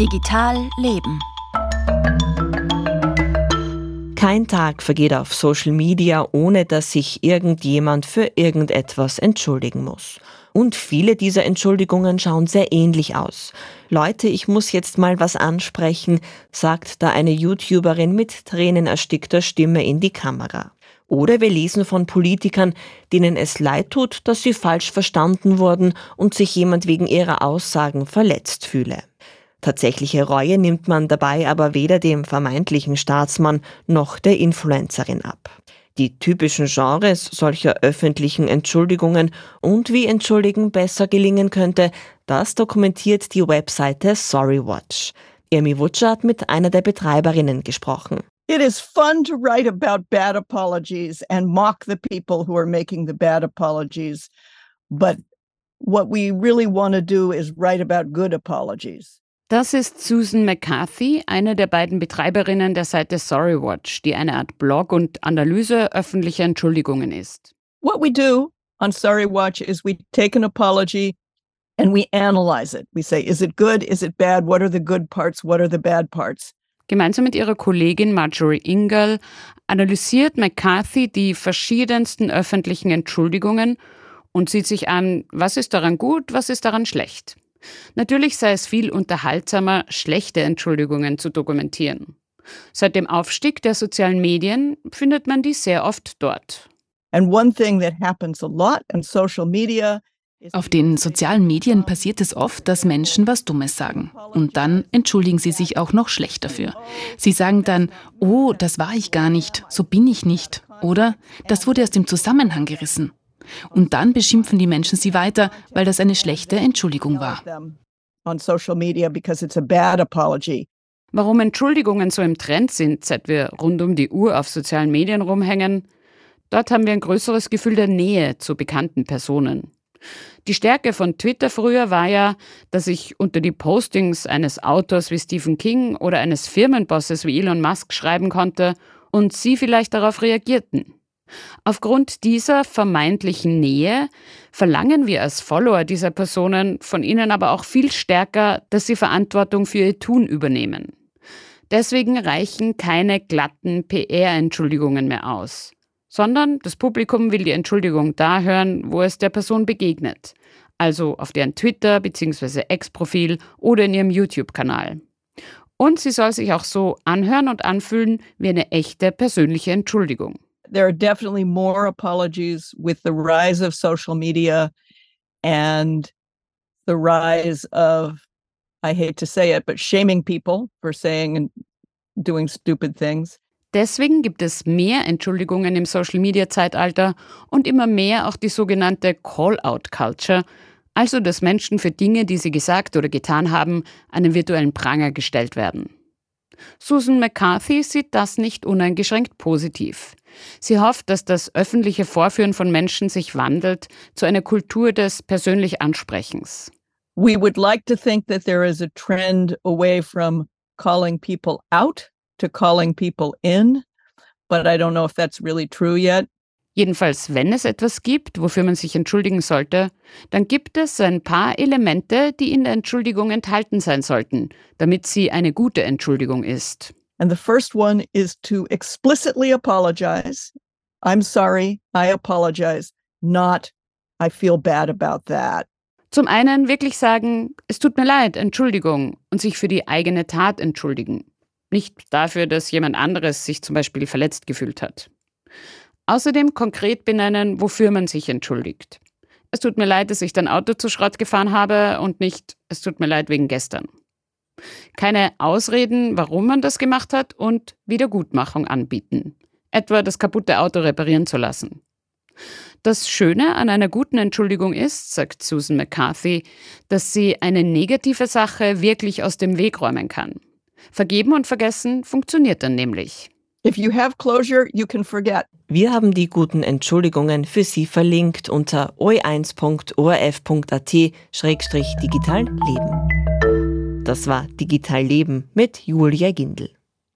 Digital Leben. Kein Tag vergeht auf Social Media, ohne dass sich irgendjemand für irgendetwas entschuldigen muss. Und viele dieser Entschuldigungen schauen sehr ähnlich aus. Leute, ich muss jetzt mal was ansprechen, sagt da eine YouTuberin mit tränenerstickter Stimme in die Kamera. Oder wir lesen von Politikern, denen es leid tut, dass sie falsch verstanden wurden und sich jemand wegen ihrer Aussagen verletzt fühle. Tatsächliche Reue nimmt man dabei aber weder dem vermeintlichen Staatsmann noch der Influencerin ab. Die typischen Genres solcher öffentlichen Entschuldigungen und wie Entschuldigen besser gelingen könnte, das dokumentiert die Webseite Sorrywatch. Emi Wutscher hat mit einer der Betreiberinnen gesprochen. It is fun to write about bad apologies and mock the people who are making the bad apologies. But what we really want to do is write about good apologies. Das ist Susan McCarthy, eine der beiden Betreiberinnen der Seite Sorrywatch, die eine Art Blog und Analyse öffentlicher Entschuldigungen ist. What we do on Sorrywatch is we take an apology and we analyze it. We say, is it good? Is it bad? What are the good parts? What are the bad parts? Gemeinsam mit ihrer Kollegin Marjorie Ingle analysiert McCarthy die verschiedensten öffentlichen Entschuldigungen und sieht sich an, was ist daran gut, was ist daran schlecht. Natürlich sei es viel unterhaltsamer, schlechte Entschuldigungen zu dokumentieren. Seit dem Aufstieg der sozialen Medien findet man die sehr oft dort. And one thing that happens a lot in social media auf den sozialen Medien passiert es oft, dass Menschen was Dummes sagen. Und dann entschuldigen sie sich auch noch schlecht dafür. Sie sagen dann, oh, das war ich gar nicht, so bin ich nicht. Oder das wurde aus dem Zusammenhang gerissen. Und dann beschimpfen die Menschen sie weiter, weil das eine schlechte Entschuldigung war. Warum Entschuldigungen so im Trend sind, seit wir rund um die Uhr auf sozialen Medien rumhängen, dort haben wir ein größeres Gefühl der Nähe zu bekannten Personen. Die Stärke von Twitter früher war ja, dass ich unter die Postings eines Autors wie Stephen King oder eines Firmenbosses wie Elon Musk schreiben konnte und sie vielleicht darauf reagierten. Aufgrund dieser vermeintlichen Nähe verlangen wir als Follower dieser Personen von ihnen aber auch viel stärker, dass sie Verantwortung für ihr Tun übernehmen. Deswegen reichen keine glatten PR-Entschuldigungen mehr aus sondern das Publikum will die Entschuldigung da hören, wo es der Person begegnet, also auf deren Twitter- bzw. Ex-Profil oder in ihrem YouTube-Kanal. Und sie soll sich auch so anhören und anfühlen wie eine echte persönliche Entschuldigung. There are definitely more apologies with the rise of social media and the rise of, I hate to say it, but shaming people for saying and doing stupid things. Deswegen gibt es mehr Entschuldigungen im Social-Media-Zeitalter und immer mehr auch die sogenannte Call-out-Culture, also dass Menschen für Dinge, die sie gesagt oder getan haben, einen virtuellen Pranger gestellt werden. Susan McCarthy sieht das nicht uneingeschränkt positiv. Sie hofft, dass das öffentliche Vorführen von Menschen sich wandelt zu einer Kultur des persönlich Ansprechens. We would like to think that there is a trend away from calling people out to calling people in, but I don't know if that's really true yet. Jedenfalls, wenn es etwas gibt, wofür man sich entschuldigen sollte, dann gibt es ein paar Elemente, die in der Entschuldigung enthalten sein sollten, damit sie eine gute Entschuldigung ist. And the first one is to explicitly apologize. I'm sorry, I apologize, not I feel bad about that. Zum einen wirklich sagen, es tut mir leid, Entschuldigung, und sich für die eigene Tat entschuldigen. Nicht dafür, dass jemand anderes sich zum Beispiel verletzt gefühlt hat. Außerdem konkret benennen, wofür man sich entschuldigt. Es tut mir leid, dass ich dein Auto zu Schrott gefahren habe und nicht, es tut mir leid wegen gestern. Keine Ausreden, warum man das gemacht hat und Wiedergutmachung anbieten. Etwa das kaputte Auto reparieren zu lassen. Das Schöne an einer guten Entschuldigung ist, sagt Susan McCarthy, dass sie eine negative Sache wirklich aus dem Weg räumen kann. Vergeben und vergessen funktioniert dann nämlich. If you have closure, you can forget. Wir haben die guten Entschuldigungen für Sie verlinkt unter oi1.orf.at-digital leben. Das war Digital Leben mit Julia Gindel.